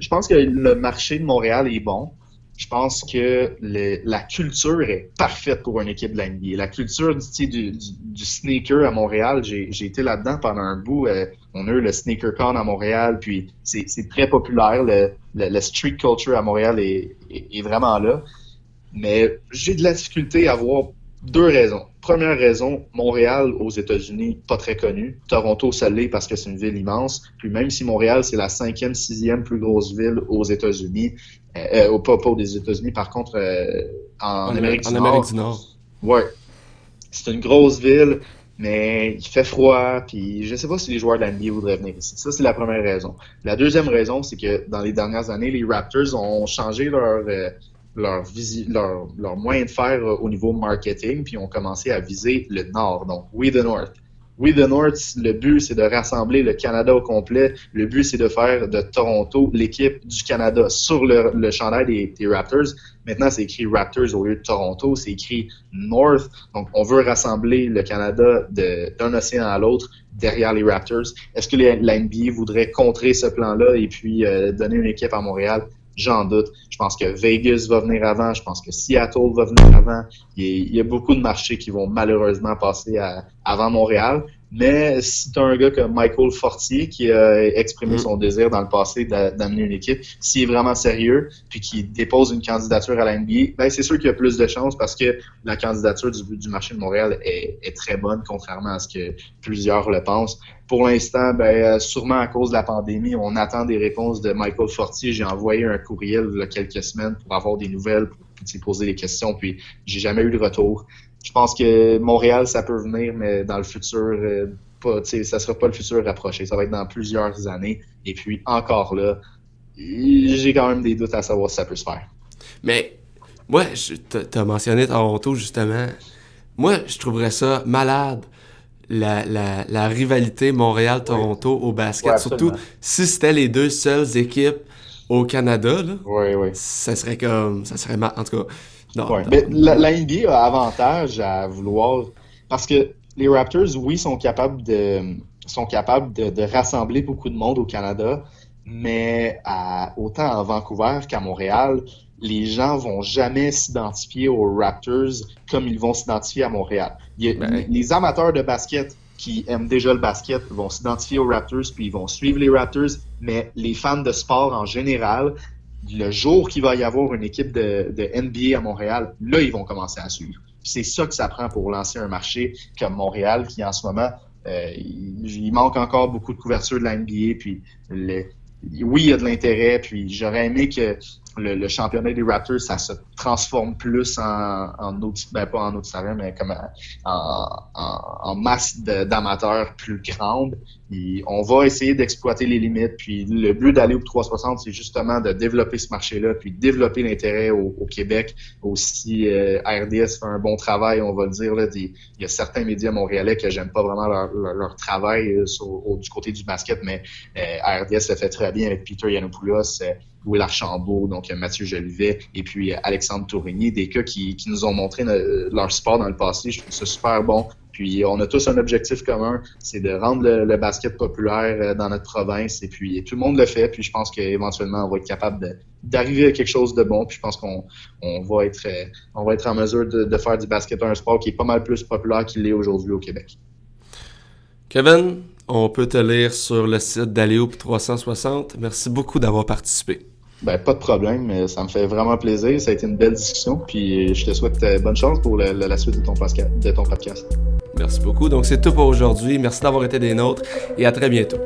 je pense que le marché de Montréal est bon. Je pense que la culture est parfaite pour une équipe de la NBA. La culture du, du, du sneaker à Montréal, j'ai été là-dedans pendant un bout. Euh, on a eu le Sneaker Con à Montréal, puis c'est très populaire. Le, street culture à Montréal est, est vraiment là. Mais j'ai de la difficulté à voir deux raisons. Première raison, Montréal aux États-Unis, pas très connu. Toronto, ça l'est parce que c'est une ville immense. Puis même si Montréal, c'est la cinquième, sixième plus grosse ville aux États-Unis, euh, euh pas, pas des États-Unis, par contre, euh, en, Amérique, du, Nord, du Nord. Ouais. C'est une grosse ville, mais il fait froid, puis je sais pas si les joueurs de la NBA voudraient venir ici. Ça, c'est la première raison. La deuxième raison, c'est que dans les dernières années, les Raptors ont changé leur... Euh, leur, leur, moyen de faire euh, au niveau marketing, puis ont commencé à viser le Nord, donc We the North. We the North, le but, c'est de rassembler le Canada au complet. Le but, c'est de faire de Toronto l'équipe du Canada sur le, le chandail des, Raptors. Maintenant, c'est écrit Raptors au lieu de Toronto. C'est écrit North. Donc, on veut rassembler le Canada d'un océan à l'autre derrière les Raptors. Est-ce que la NBA voudrait contrer ce plan-là et puis euh, donner une équipe à Montréal? J'en doute. Je pense que Vegas va venir avant. Je pense que Seattle va venir avant. Il y a, beaucoup de marchés qui vont malheureusement passer avant Montréal. Mais si tu as un gars comme Michael Fortier qui a exprimé mm. son désir dans le passé d'amener une équipe, s'il est vraiment sérieux, puis qui dépose une candidature à la NBA, ben c'est sûr qu'il y a plus de chances parce que la candidature du, du marché de Montréal est, est, très bonne, contrairement à ce que plusieurs le pensent. Pour l'instant, ben, sûrement à cause de la pandémie, on attend des réponses de Michael Fortier. J'ai envoyé un courriel il y a quelques semaines pour avoir des nouvelles, pour poser des questions, puis j'ai jamais eu de retour je pense que Montréal, ça peut venir, mais dans le futur, euh, pas, ça sera pas le futur rapproché. Ça va être dans plusieurs années. Et puis, encore là, j'ai quand même des doutes à savoir si ça peut se faire. Mais, moi, tu as mentionné Toronto, justement. Moi, je trouverais ça malade. La, la, la rivalité Montréal-Toronto au basket, surtout si c'était les deux seules équipes au Canada, là, oui, oui. ça serait comme, ça serait en tout cas, mais la, NBA a avantage à vouloir. Parce que les Raptors, oui, sont capables de, sont capables de, rassembler beaucoup de monde au Canada, mais à, autant à Vancouver qu'à Montréal, les gens vont jamais s'identifier aux Raptors comme ils vont s'identifier à Montréal. Ben. Les amateurs de basket qui aiment déjà le basket vont s'identifier aux Raptors puis ils vont suivre les Raptors, mais les fans de sport en général le jour qu'il va y avoir une équipe de, de, NBA à Montréal, là, ils vont commencer à suivre. C'est ça que ça prend pour lancer un marché comme Montréal, qui en ce moment, euh, il, manque encore beaucoup de couverture de la NBA, puis le, oui, il y a de l'intérêt, puis j'aurais aimé que le, championnat des Raptors, ça se transforme plus en, en ben pas en autre mais comme en, en, masse d'amateurs plus grande. On va essayer d'exploiter les limites. Puis le but d'aller au 360, c'est justement de développer ce marché-là, puis développer l'intérêt au, Québec. Aussi, euh, RDS fait un bon travail, on va le dire. Là, il y a certains médias montréalais que j'aime pas vraiment leur, leur, travail euh, du côté du basket, mais euh, RDS le fait très bien avec Peter Yanopoulos. Will Archambault, donc euh, Mathieu Jolivet et puis euh, Alexandre Tourigny, des cas qui, qui nous ont montré leur sport dans le passé. Je trouve ça super bon. Puis on a tous un objectif commun, c'est de rendre le, basket populaire euh, dans notre province. Et puis tout le monde le fait. Puis je pense qu'éventuellement on va être capable d'arriver à quelque chose de bon. Puis je pense qu'on on va être va être en mesure de, faire du basket un sport qui est pas mal plus populaire qu'il l'est aujourd'hui au Québec. Kevin, on peut te lire sur le site d'Aléoup 360. Merci beaucoup d'avoir participé. Ben, pas de problème, ça me fait vraiment plaisir. Ça a été une belle discussion, puis je te souhaite euh, bonne chance pour la, suite de ton podcast. Merci beaucoup. Donc, c'est tout pour aujourd'hui. Merci d'avoir été des nôtres et à très bientôt.